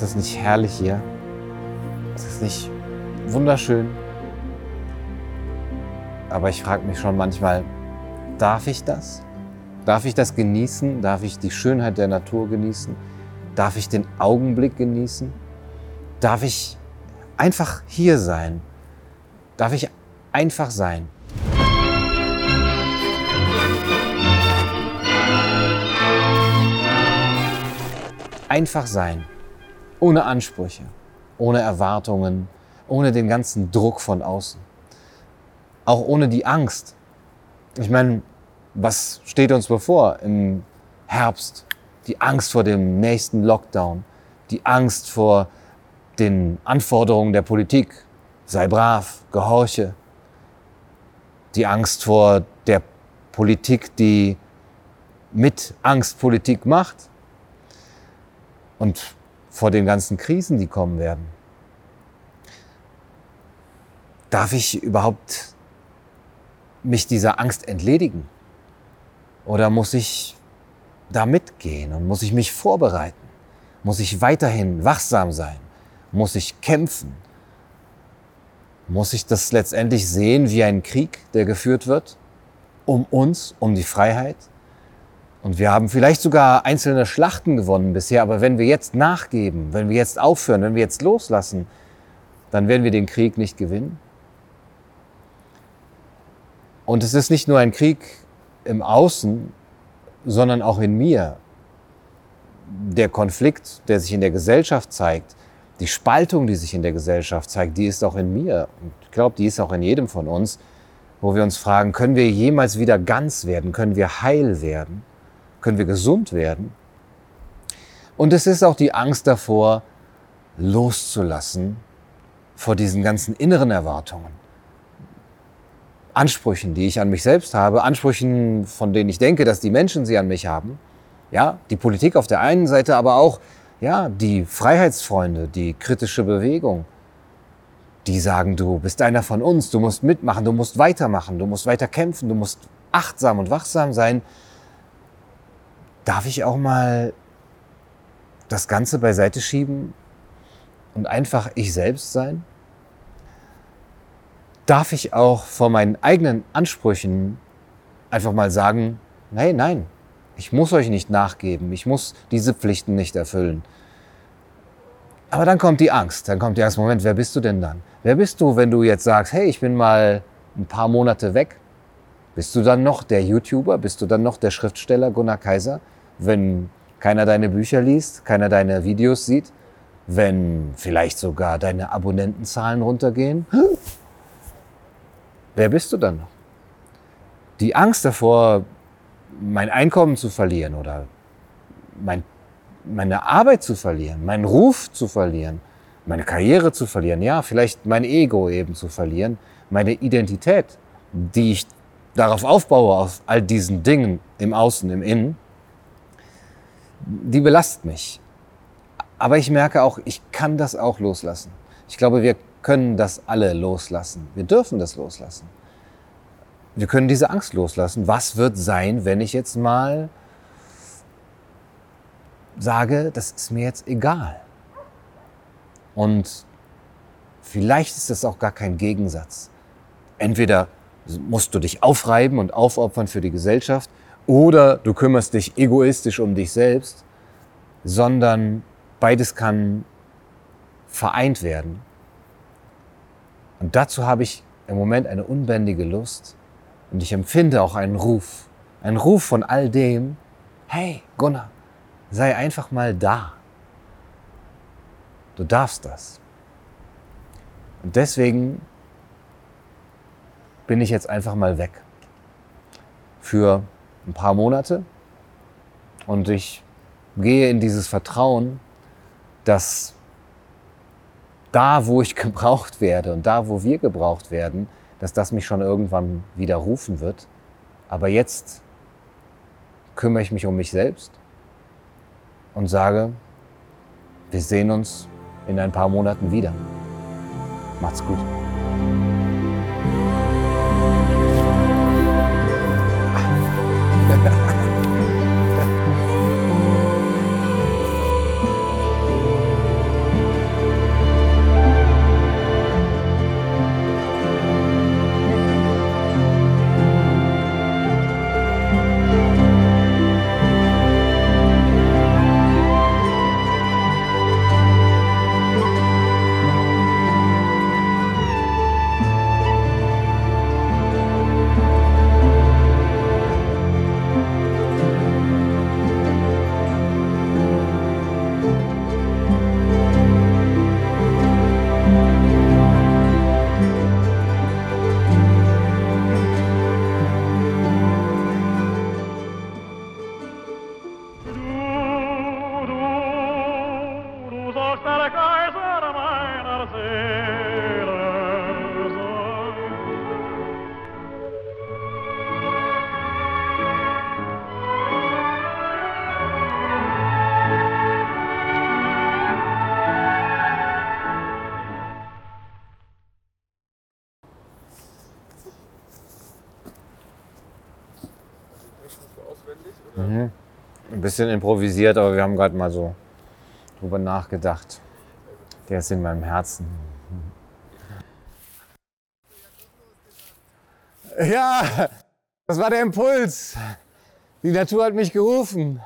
Ist das nicht herrlich hier? Ist das nicht wunderschön? Aber ich frage mich schon manchmal, darf ich das? Darf ich das genießen? Darf ich die Schönheit der Natur genießen? Darf ich den Augenblick genießen? Darf ich einfach hier sein? Darf ich einfach sein? Einfach sein, ohne Ansprüche, ohne Erwartungen, ohne den ganzen Druck von außen, auch ohne die Angst. Ich meine, was steht uns bevor im Herbst? Die Angst vor dem nächsten Lockdown, die Angst vor den Anforderungen der Politik, sei brav, gehorche, die Angst vor der Politik, die mit Angst Politik macht, und vor den ganzen Krisen, die kommen werden. Darf ich überhaupt mich dieser Angst entledigen? Oder muss ich da mitgehen und muss ich mich vorbereiten? Muss ich weiterhin wachsam sein? Muss ich kämpfen? Muss ich das letztendlich sehen wie ein Krieg, der geführt wird? Um uns, um die Freiheit? Und wir haben vielleicht sogar einzelne Schlachten gewonnen bisher, aber wenn wir jetzt nachgeben, wenn wir jetzt aufhören, wenn wir jetzt loslassen, dann werden wir den Krieg nicht gewinnen. Und es ist nicht nur ein Krieg im Außen, sondern auch in mir. Der Konflikt, der sich in der Gesellschaft zeigt, die Spaltung, die sich in der Gesellschaft zeigt, die ist auch in mir. Und ich glaube, die ist auch in jedem von uns, wo wir uns fragen, können wir jemals wieder ganz werden? Können wir heil werden? Können wir gesund werden. Und es ist auch die Angst davor, loszulassen vor diesen ganzen inneren Erwartungen. Ansprüchen, die ich an mich selbst habe, Ansprüchen, von denen ich denke, dass die Menschen sie an mich haben. Ja, die Politik auf der einen Seite, aber auch ja, die Freiheitsfreunde, die kritische Bewegung, die sagen, du bist einer von uns, du musst mitmachen, du musst weitermachen, du musst weiter kämpfen, du musst achtsam und wachsam sein, darf ich auch mal das Ganze beiseite schieben und einfach ich selbst sein? Darf ich auch vor meinen eigenen Ansprüchen einfach mal sagen, hey, nein, ich muss euch nicht nachgeben, ich muss diese Pflichten nicht erfüllen. Aber dann kommt die Angst, dann kommt der erste Moment, wer bist du denn dann? Wer bist du, wenn du jetzt sagst, hey, ich bin mal ein paar Monate weg? Bist du dann noch der YouTuber? Bist du dann noch der Schriftsteller Gunnar Kaiser? Wenn keiner deine Bücher liest, keiner deine Videos sieht, wenn vielleicht sogar deine Abonnentenzahlen runtergehen? Wer bist du dann noch? Die Angst davor, mein Einkommen zu verlieren oder mein, meine Arbeit zu verlieren, meinen Ruf zu verlieren, meine Karriere zu verlieren, ja, vielleicht mein Ego eben zu verlieren, meine Identität, die ich darauf aufbaue, auf all diesen Dingen im Außen, im Innen, die belastet mich. Aber ich merke auch, ich kann das auch loslassen. Ich glaube, wir können das alle loslassen. Wir dürfen das loslassen. Wir können diese Angst loslassen. Was wird sein, wenn ich jetzt mal sage, das ist mir jetzt egal? Und vielleicht ist das auch gar kein Gegensatz. Entweder musst du dich aufreiben und aufopfern für die Gesellschaft oder du kümmerst dich egoistisch um dich selbst, sondern beides kann vereint werden. Und dazu habe ich im Moment eine unbändige Lust und ich empfinde auch einen Ruf, einen Ruf von all dem, hey Gunnar, sei einfach mal da. Du darfst das. Und deswegen bin ich jetzt einfach mal weg. Für ein paar Monate und ich gehe in dieses Vertrauen, dass da, wo ich gebraucht werde und da, wo wir gebraucht werden, dass das mich schon irgendwann wieder rufen wird. Aber jetzt kümmere ich mich um mich selbst und sage, wir sehen uns in ein paar Monaten wieder. Macht's gut. sterk als er meiner Seele Ein bisschen improvisiert, aber wir haben gerade mal so drüber nachgedacht. Der ist in meinem Herzen. Ja, das war der Impuls. Die Natur hat mich gerufen.